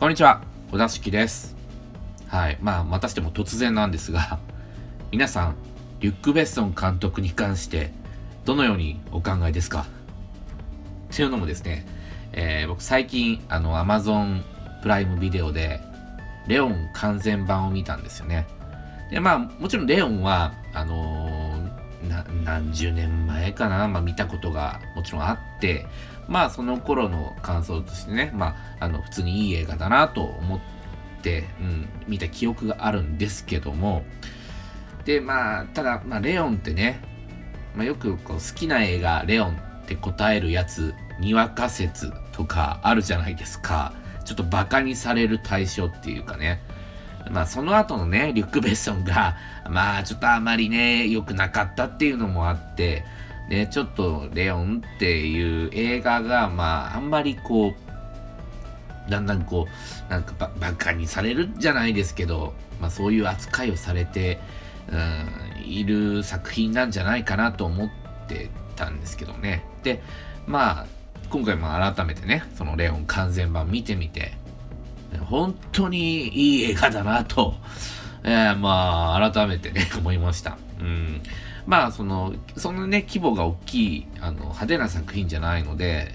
こんにちは、小田敷です。はい。まあ、またしても突然なんですが、皆さん、リュック・ベッソン監督に関して、どのようにお考えですか？っていうのもですね、えー、僕最近、あの、アマゾンプライムビデオで、レオン完全版を見たんですよね。で、まあ、もちろんレオンは、あのー、何十年前かな、まあ見たことがもちろんあって、まあその頃の感想としてね、まあ、あの、普通にいい映画だなと思って、うん、見た記憶があるんですけども、で、まあ、ただ、まあ、レオンってね、まあ、よくこう好きな映画、レオンって答えるやつ、にわか説とかあるじゃないですか。ちょっとバカにされる対象っていうかね。まあその後のね、リュック・ベッソンが、まあちょっとあまりね、良くなかったっていうのもあって、ね、ちょっとレオンっていう映画が、まああんまりこう、だんだんこう、なんかバカにされるじゃないですけど、まあそういう扱いをされて、うん、いる作品なんじゃないかなと思ってたんですけどね。で、まあ、今回も改めてね、そのレオン完全版見てみて、本当にいい映画だなと、えー、まあ、改めてね、思いました。うん。まあ、その、そんなね、規模が大きい、あの、派手な作品じゃないので、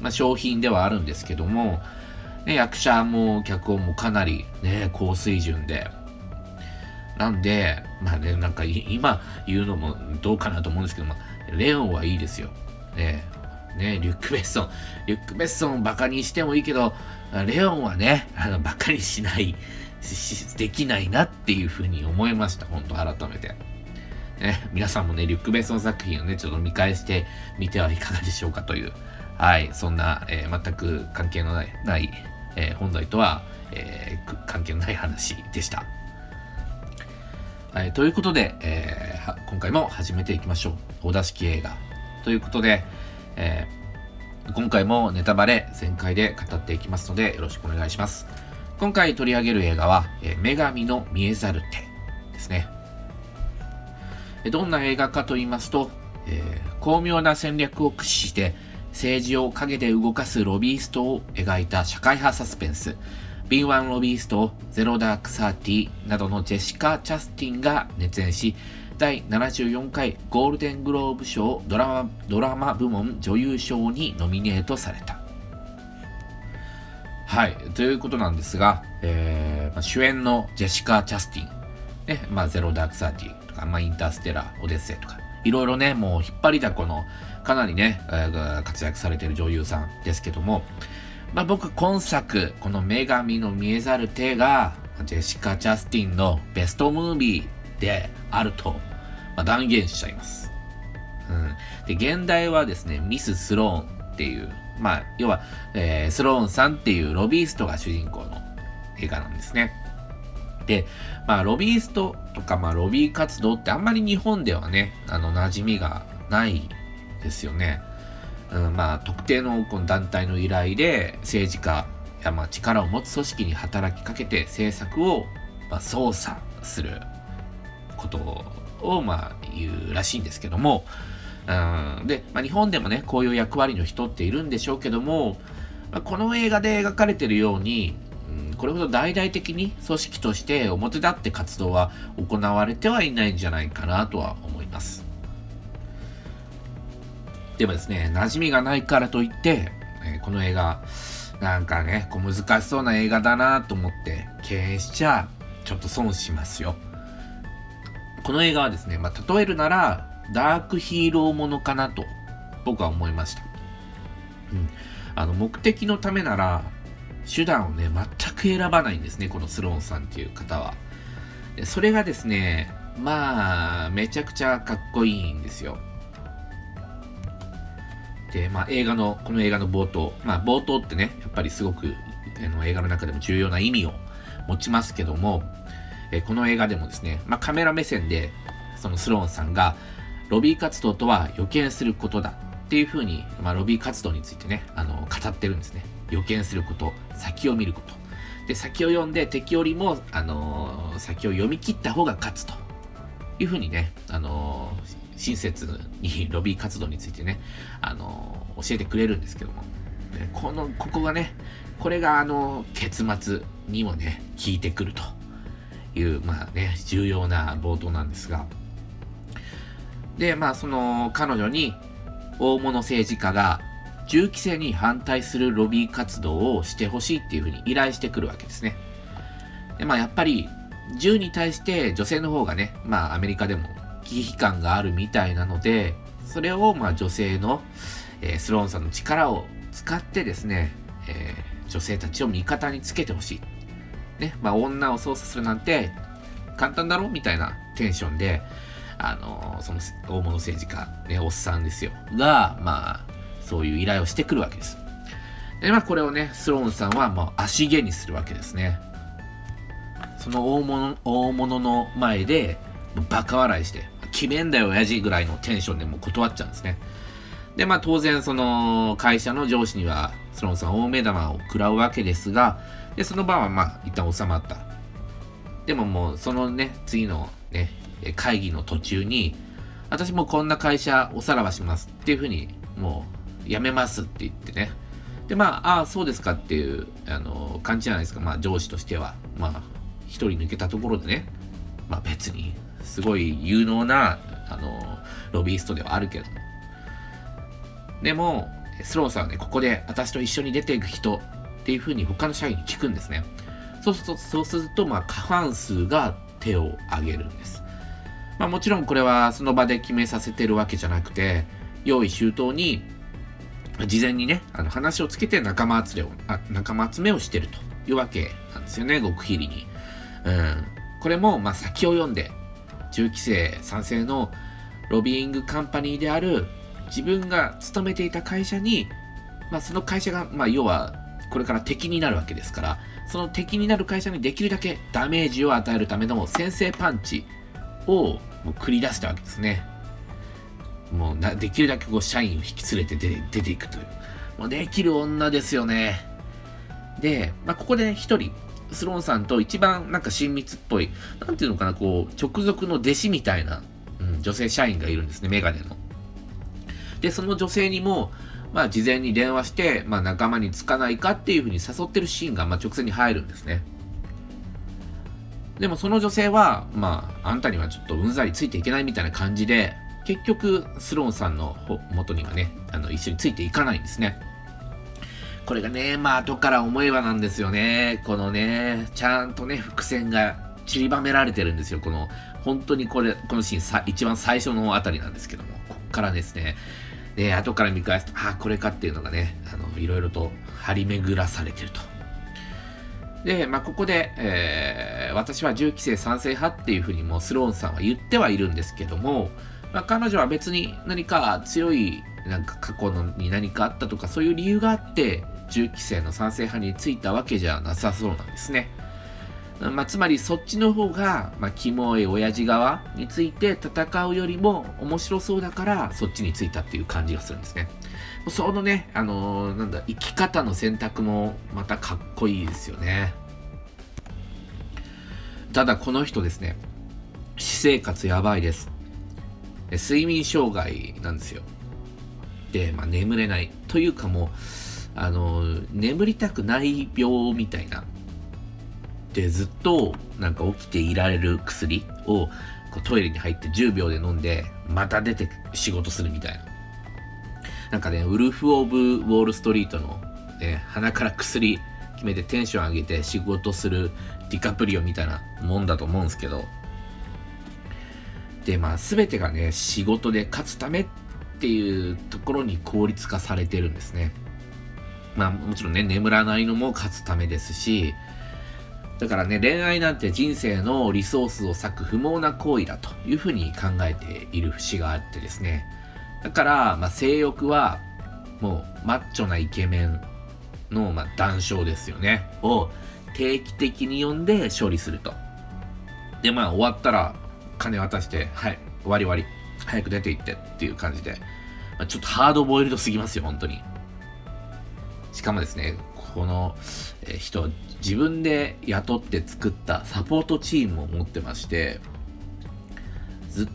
まあ、商品ではあるんですけども、ね、役者も脚本もかなりね、高水準で、なんで、まあね、なんか今言うのもどうかなと思うんですけど、まあ、レオンはいいですよ。ね、ね、リュック・ベッソン。リュック・ベッソンをバカにしてもいいけど、レオンはね、あの、バカにしない、できないなっていうふうに思いました。本当改めて。ね、皆さんもね、リュック・ベッソン作品をね、ちょっと見返してみてはいかがでしょうかという、はい、そんな、えー、全く関係のない、ないえー、本題とは、えー、関係のない話でした。はい、ということで、えー、今回も始めていきましょう。お出し式映画。ということで、えー、今回もネタバレ全開で語っていきますのでよろしくお願いします。今回取り上げる映画は、えー、女神の見えざる手ですね。どんな映画かと言いますと、えー、巧妙な戦略を駆使して政治を陰で動かすロビーストを描いた社会派サスペンス、敏腕ロビースト、ゼロダークサーティなどのジェシカ・チャスティンが熱演し、第74回ゴールデングローブ賞ドラマドラマ部門女優賞にノミネートされた。はい、ということなんですが、えーまあ、主演のジェシカ・チャスティン、ねまあ、ゼロダークサーティか、まあ、インターステラー、オデッセイとか、いろいろね、もう引っ張りだこの、かなりね、え、活躍されてる女優さんですけども、まあ、僕、今作、この女神の見えざる手が、ジェシカ・チャスティンのベストムービーであると、まあ、断言しちゃいます。うん。で、現代はですね、ミス・スローンっていう、まあ、要は、えー、スローンさんっていうロビーストが主人公の映画なんですね。で、まあ、ロビーストとか、まあ、ロビー活動ってあんまり日本ではね、あの、馴染みがないですよね。うん、まあ、特定のこの団体の依頼で政治家やまあ力を持つ組織に働きかけて政策をまあ操作することをまあ言うらしいんですけども、うん、で、まあ、日本でもね、こういう役割の人っているんでしょうけども、まあ、この映画で描かれてるように、これほど大々的に組織として表立って活動は行われてはいないんじゃないかなとは思います。でもですね、馴染みがないからといって、え、この映画、なんかね、こう難しそうな映画だなと思って敬遠しちゃ、ちょっと損しますよ。この映画はですね、まあ、例えるなら、ダークヒーローものかなと、僕は思いました。うん。あの、目的のためなら、手段をね、全く選ばないんですね、このスローンさんっていう方は。それがですね、まあ、めちゃくちゃかっこいいんですよ。で、まあ、映画の、この映画の冒頭、まあ、冒頭ってね、やっぱりすごく、あの映画の中でも重要な意味を持ちますけども、えこの映画でもですね、まあ、カメラ目線で、そのスローンさんが、ロビー活動とは予見することだっていうふうに、まあ、ロビー活動についてね、あの、語ってるんですね。予見すること、先を見ること。で、先を読んで敵よりも、あのー、先を読み切った方が勝つというふうにね、あのー、親切にロビー活動についてね、あのー、教えてくれるんですけども。この、ここがね、これがあの、結末にもね、効いてくるという、まあね、重要な冒頭なんですが、で、まあその彼女に大物政治家が銃規制に反対するロビー活動をしてほしいっていうふうに依頼してくるわけですね。で、まあやっぱり銃に対して女性の方がね、まあアメリカでも危機感があるみたいなので、それをまあ女性の、えー、スローンさんの力を使ってですね、えー、女性たちを味方につけてほしい。ね、まあ女を操作するなんて簡単だろみたいなテンションで、あのー、その大物政治家、ね、おっさんですよ。が、まあ、そういう依頼をしてくるわけです。で、まあこれをね、スローンさんはもう足毛にするわけですね。その大物、大物の前で、バカ笑いして、決めんだよ、親父ぐらいのテンションでも断っちゃうんですね。で、まあ当然、その会社の上司には、スローンさん大目玉を食らうわけですが、で、その場はまあ一旦収まった。でももう、そのね、次のね、会議の途中に、私もこんな会社おさらばしますっていうふうに、もうう、やめますって言ってね。で、まあ、ああ、そうですかっていう、あの、感じじゃないですか。まあ、上司としては。まあ、一人抜けたところでね、まあ別に、すごい有能な、あの、ロビーストではあるけども。でも、スローさんはね、ここで私と一緒に出ていく人っていうふうに他の社員に聞くんですね。そうすると、そうすると、まあ、過半数が手を挙げるんです。まあ、もちろんこれはその場で決めさせてるわけじゃなくて、用意周到に、事前にね、あの話をつけて仲間集めを、あ仲間集めをしてるというわけなんですよね、極秘裏に。うん。これも、まあ、先を読んで、銃規制賛成のロビーイングカンパニーである自分が勤めていた会社に、まあ、その会社が、まあ、要は、これから敵になるわけですから、その敵になる会社にできるだけダメージを与えるための先制パンチを繰り出したわけですね。もうできるだけこう社員を引き連れて出ていくという。もうできる女ですよね。で、まあ、ここで一人、スローンさんと一番なんか親密っぽい、なんていうのかな、こう、直属の弟子みたいな、うん、女性社員がいるんですね、メガネの。で、その女性にも、まあ、事前に電話して、まあ、仲間につかないかっていうふうに誘ってるシーンが、まあ、直線に入るんですね。でもその女性は、まあ、あんたにはちょっとうんざりついていけないみたいな感じで、結局、スローンさんの元にはね、あの、一緒についていかないんですね。これがね、まあ、後から思えばなんですよね。このね、ちゃんとね、伏線が散りばめられてるんですよ。この、本当にこれ、このシーンさ、一番最初のあたりなんですけども、こっからですね、で、後から見返すと、ああ、これかっていうのがね、あの、いろいろと張り巡らされてると。で、まあ、ここで、えー、私は銃規制賛成派っていうふうにもスローンさんは言ってはいるんですけども、まあ、彼女は別に何か強いなんか過去のに何かあったとかそういう理由があって銃規制の賛成派についたわけじゃなさそうなんですね。まあ、つまりそっちの方が、まあ、キモい親父側について戦うよりも面白そうだからそっちについたっていう感じがするんですね。そのね、あのー、なんだ、生き方の選択もまたかっこいいですよね。ただこの人ですね、私生活やばいです。睡眠障害なんですよ。で、まあ、眠れない。というかもう、あの、眠りたくない病みたいな。で、ずっとなんか起きていられる薬をこうトイレに入って10秒で飲んで、また出て仕事するみたいな。なんかね、ウルフ・オブ・ウォール・ストリートの、ね、鼻から薬決めてテンション上げて仕事するディカプリオみたいなもんだと思うんですけど、で、まあ、すべてがね、仕事で勝つためっていうところに効率化されてるんですね。まあ、もちろんね、眠らないのも勝つためですし、だからね、恋愛なんて人生のリソースを割く不毛な行為だというふうに考えている節があってですね。だから、まあ、性欲は、もう、マッチョなイケメンの、まあ、談笑ですよね。を定期的に読んで処理すると。で、まあ、終わったら、金渡して、はい、終わり終わり。早く出て行ってっていう感じで、まあ、ちょっとハードボイルドすぎますよ、本当に。しかもですね、この、人、自分で雇って作ったサポートチームを持ってまして、ずっ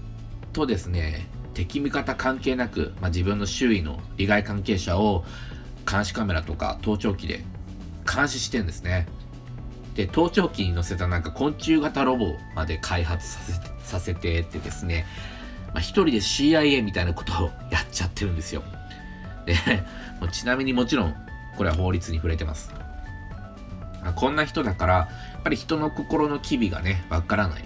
とですね、敵味方関係なく、まあ、自分の周囲の利害関係者を監視カメラとか盗聴器で監視してんですね。で、盗聴器に乗せたなんか昆虫型ロボまで開発させてさせてってですね、まあ、一人で CIA みたいなことをやっちゃってるんですよ。で、ちなみにもちろん、これは法律に触れてます。こんな人だから、やっぱり人の心の機微がね、わからない。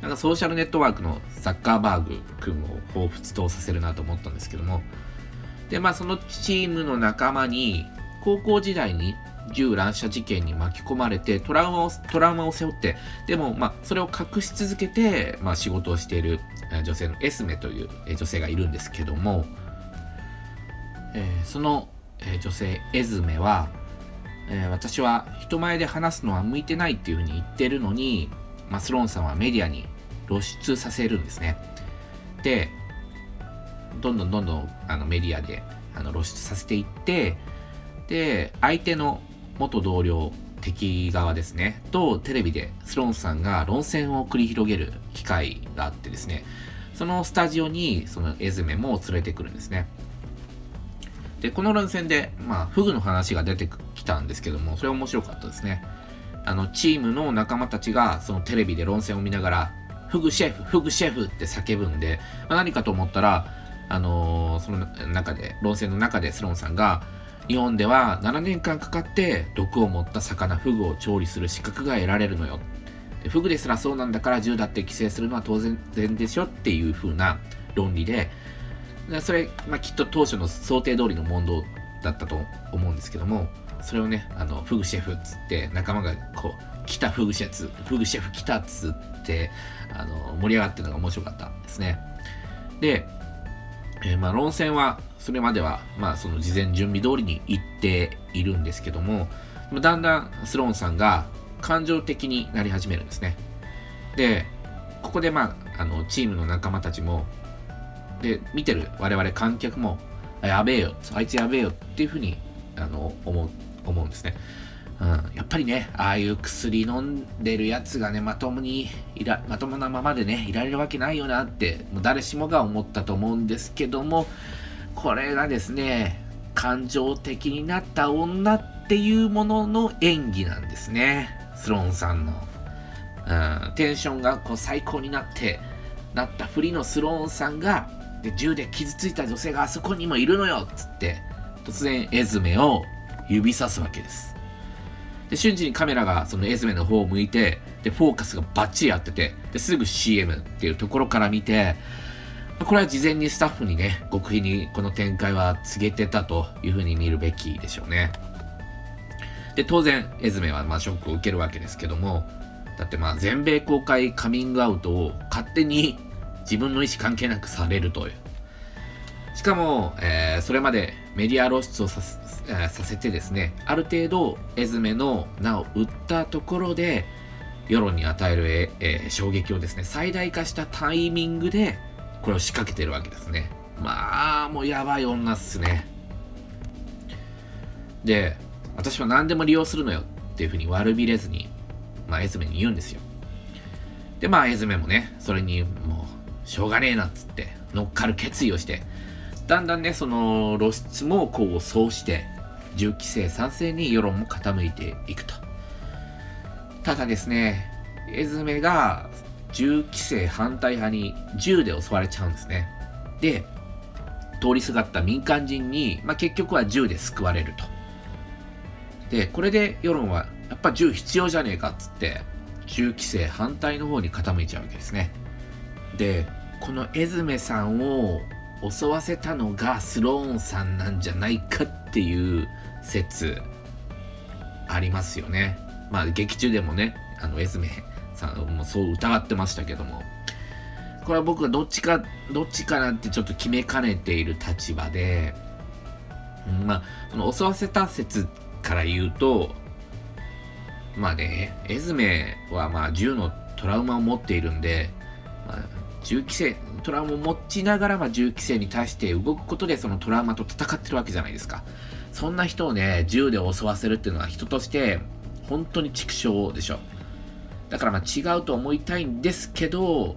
なんかソーシャルネットワークのサッカーバーグ君を彷彿とさせるなと思ったんですけども、で、まあそのチームの仲間に、高校時代に銃乱射事件に巻き込まれてトラウマをトラウマを背負ってでも、まあ、それを隠し続けて、まあ、仕事をしている女性のエスメという女性がいるんですけども、えー、その女性エズメは、えー、私は人前で話すのは向いてないっていうふうに言ってるのに、まあ、スローンさんはメディアに露出させるんですね。でどんどんどんどんあのメディアであの露出させていってで相手の元同僚敵側ですね。とテレビでスローンさんが論戦を繰り広げる機会があってですね。そのスタジオにそのエズメも連れてくるんですね。でこの論戦でまあフグの話が出てきたんですけどもそれ面白かったですね。あのチームの仲間たちがそのテレビで論戦を見ながらフグシェフフグシェフって叫ぶんで、まあ、何かと思ったらあのー、その中で論戦の中でスローンさんが日本では7年間かかって毒を持った魚フグを調理する資格が得られるのよ。フグですらそうなんだから銃だって規制するのは当然でしょっていう風な論理で、それ、まあ、きっと当初の想定通りの問答だったと思うんですけども、それをね、あの、フグシェフっつって仲間がこう、来たフグシェフ、フグシェフ来たっつって、あの、盛り上がってるのが面白かったですね。で、えー、まあ論戦はそれまでは、まあ、その事前準備通りに行っているんですけども、だんだんスローンさんが感情的になり始めるんですね。で、ここで、まあ、あのチームの仲間たちも、で、見てる我々観客も、やべえよ、あいつやべえよっていうふうにあの思う思うんですね。うん、やっぱりね、ああいう薬飲んでるやつがね、まともにいら、まともなままでね、いられるわけないよなって、もう誰しもが思ったと思うんですけども、これがですね、感情的になった女っていうものの演技なんですね。スローンさんの。うん、テンションがこう最高になって、なったふりのスローンさんが、で銃で傷ついた女性があそこにもいるのよっつって、突然エズメを指さすわけです。で、瞬時にカメラがそのエズメの方を向いて、で、フォーカスがバッチリ合ってて、ですぐ CM っていうところから見て、これは事前にスタッフにね、極秘にこの展開は告げてたというふうに見るべきでしょうね。で、当然、エズメはまあショックを受けるわけですけども、だってまあ全米公開カミングアウトを勝手に自分の意思関係なくされるという。しかも、えー、それまでメディア露出をささせてですね、ある程度エズメの名を売ったところで、世論に与える、えー、衝撃をですね、最大化したタイミングで、これを仕掛けてるわけですね。まあ、もうやばい女っすね。で、私は何でも利用するのよっていうふうに悪びれずに、まあ、エズメに言うんですよ。で、まあ、エズメもね、それにもう、しょうがねえなっつって、乗っかる決意をして、だんだんね、その露出もこう、そうして、銃規制賛成に世論も傾いていくと。ただですね、エズメが銃規制反対派に銃で襲われちゃうんですね。で、通りすがった民間人に、まあ、結局は銃で救われると。で、これで世論は、やっぱ銃必要じゃねえかっつって、銃規制反対の方に傾いちゃうわけですね。で、このエズメさんを襲わせたのがスローンさんなんじゃないかっていう説ありますよね。まあ劇中でもね、あのエズメさんもそう疑ってましたけども、これは僕はどっちか、どっちかなってちょっと決めかねている立場で、まあ、その襲わせた説から言うと、まあね、エズメはまあ銃のトラウマを持っているんで、まあ、銃規制、トラウマを持ちながら、まあ、銃規制に対して動くことでそのトラウマと戦ってるわけじゃないですか。そんな人をね、銃で襲わせるっていうのは人として本当に畜生でしょ。だからまあ違うと思いたいんですけど、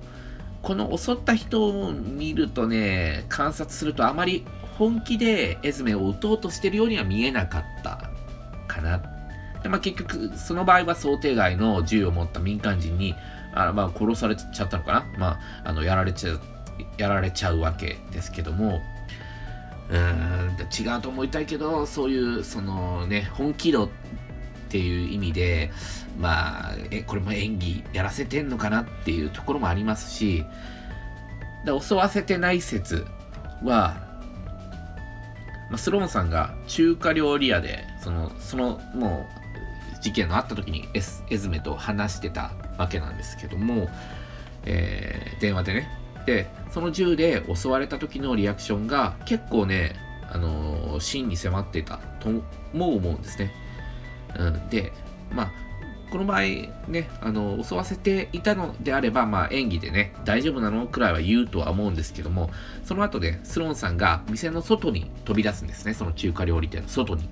この襲った人を見るとね、観察するとあまり本気でエズメを撃とうとしてるようには見えなかったかな。で、まあ、結局、その場合は想定外の銃を持った民間人に、あまあ、殺されちゃったのかな。まあ、あの、やられちゃう、やられちゃうわけですけども、うん、違うと思いたいけど、そういう、そのね、本気度っていう意味で、まあ、え、これも演技やらせてんのかなっていうところもありますし、で襲わせてない説は、まあ、スローンさんが中華料理屋で、その、その、もう、事件のあった時にエスエズメと話してたわけなんですけども、えー、電話でね。で、その銃で襲われた時のリアクションが結構ね、あの、真に迫ってたとも思うんですね。うん、で、まあ、この場合ね、あの、襲わせていたのであれば、まあ演技でね、大丈夫なのくらいは言うとは思うんですけども、その後で、スローンさんが店の外に飛び出すんですね、その中華料理店の外に。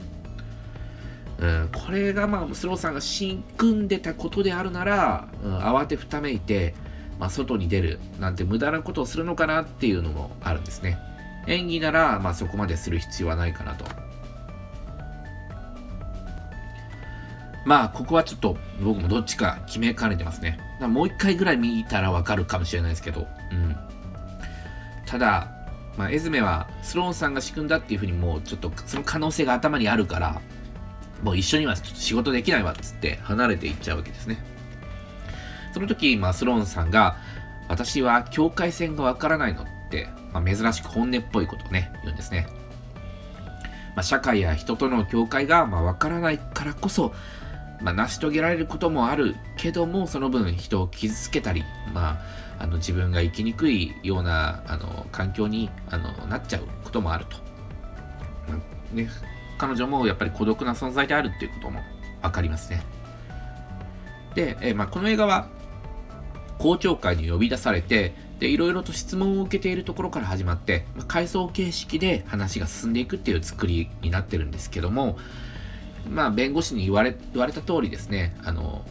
うん、これがまあ、スローンさんが新組んでたことであるなら、うん、慌てふためいて、まあ、外に出るなんて無駄なことをするのかなっていうのもあるんですね。演技なら、まあそこまでする必要はないかなと。まあ、ここはちょっと僕もどっちか決めかねてますね。もう一回ぐらい見たらわかるかもしれないですけど。うん。ただ、まあ、エズメはスローンさんが仕組んだっていうふうにもうちょっとその可能性が頭にあるから、もう一緒にはちょっと仕事できないわっつって離れていっちゃうわけですね。その時、まあ、スローンさんが、私は境界線がわからないのって、まあ、珍しく本音っぽいことをね、言うんですね。まあ、社会や人との境界がまわからないからこそ、まあ、成し遂げられることもあるけども、その分人を傷つけたり、まあ、あの自分が生きにくいようなあの環境にあのなっちゃうこともあると。まあ、ね、彼女もやっぱり孤独な存在であるっていうことも分かりますね。で、えまあ、この映画は公聴会に呼び出されて、で、いろいろと質問を受けているところから始まって、まあ、回想形式で話が進んでいくっていう作りになってるんですけども、まあ、弁護士に言われ、言われた通りですね、あの、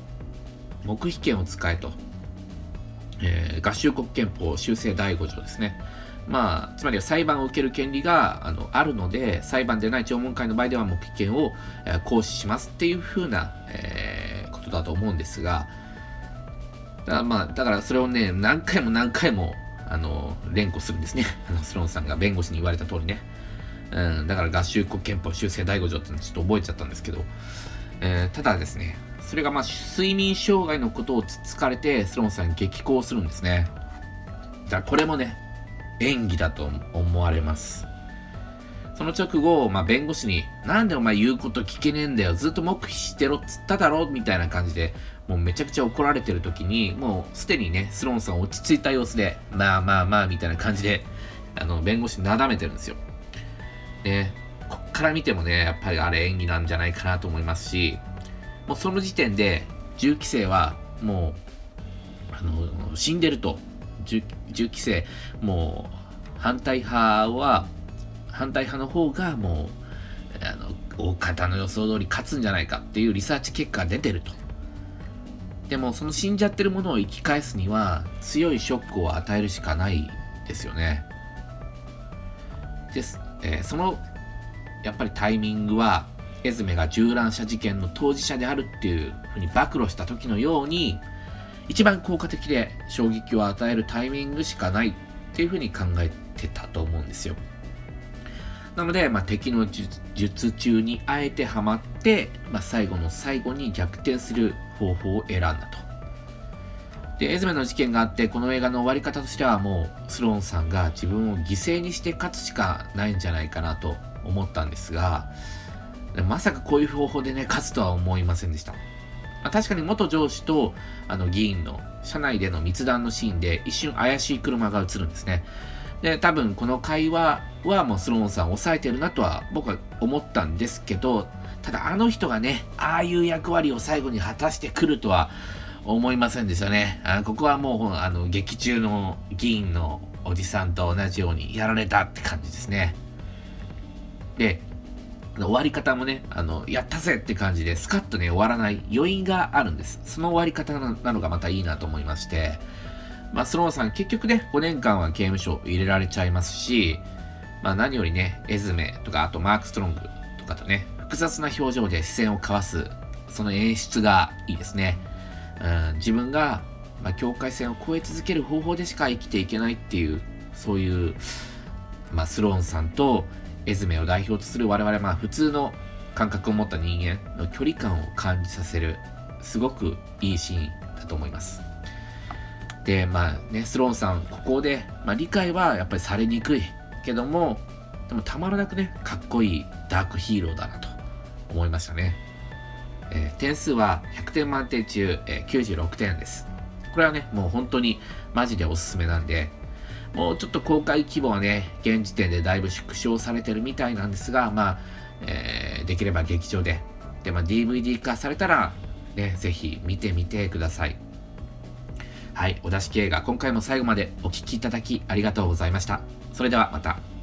黙秘権を使えと、えー、合衆国憲法修正第5条ですね。まあ、つまりは裁判を受ける権利があのあるので、裁判でない聴聞会の場合では黙秘権を、えー、行使しますっていうふうな、えー、ことだと思うんですが、だからまあ、だからそれをね、何回も何回も、あの、連呼するんですね。あの、スローンさんが弁護士に言われた通りね。うん、だから合衆国憲法修正第5条ってのちょっと覚えちゃったんですけど、えー、ただですね、それがまあ睡眠障害のことをつつかれて、スローンさん激高するんですね。だからこれもね、演技だと思われます。その直後、まあ、弁護士に、なんでお前言うこと聞けねえんだよ、ずっと黙秘してろっつっただろみたいな感じで、もうめちゃくちゃ怒られてる時に、もうすでにね、スローンさん落ち着いた様子で、まあまあまあ、みたいな感じで、あの、弁護士なだめてるんですよ。ね、こっから見てもね、やっぱりあれ演技なんじゃないかなと思いますし、もうその時点で銃規制はもう、あの、死んでると。銃銃規制、もう反対派は、反対派の方がもう、あの、大方の予想通り勝つんじゃないかっていうリサーチ結果が出てると。でも、その死んじゃってるものを生き返すには、強いショックを与えるしかないですよね。です。えー、そのやっぱりタイミングはエズメが銃乱射事件の当事者であるっていうふうに暴露した時のように一番効果的で衝撃を与えるタイミングしかないっていうふうに考えてたと思うんですよ。なので、まあ、敵の術中にあえてはまって、まあ、最後の最後に逆転する方法を選んだと。で、エズメの事件があって、この映画の終わり方としてはもう、スローンさんが自分を犠牲にして勝つしかないんじゃないかなと思ったんですが、まさかこういう方法でね、勝つとは思いませんでした。まあ、確かに元上司とあの議員の車内での密談のシーンで一瞬怪しい車が映るんですね。で、多分この会話はもうスローンさん抑えてるなとは僕は思ったんですけど、ただあの人がね、ああいう役割を最後に果たしてくるとは、思いませんでしたね。あここはもう、あの、劇中の議員のおじさんと同じようにやられたって感じですね。で、終わり方もね、あの、やったぜって感じで、スカッとね、終わらない余韻があるんです。その終わり方なのがまたいいなと思いまして、まあ、スローさん、結局ね、5年間は刑務所入れられちゃいますし、まあ何よりね、エズメとか、あとマーク・ストロングとかとね、複雑な表情で視線を交わす、その演出がいいですね。うん、自分が、ま、境界線を越え続ける方法でしか生きていけないっていう、そういう、まあ、スローンさんとエズメを代表とする我々、まあ普通の感覚を持った人間の距離感を感じさせる、すごくいいシーンだと思います。で、まあね、スローンさん、ここで、まあ理解はやっぱりされにくいけども、でもたまらなくね、かっこいいダークヒーローだなと思いましたね。えー、点数は100点満点中、えー、96点です。これはね、もう本当にマジでおすすめなんで、もうちょっと公開規模はね、現時点でだいぶ縮小されてるみたいなんですが、まあ、えー、できれば劇場で、で、まあ、DVD 化されたら、ね、ぜひ見てみてください。はい、お出し系が今回も最後までお聴きいただきありがとうございました。それではまた。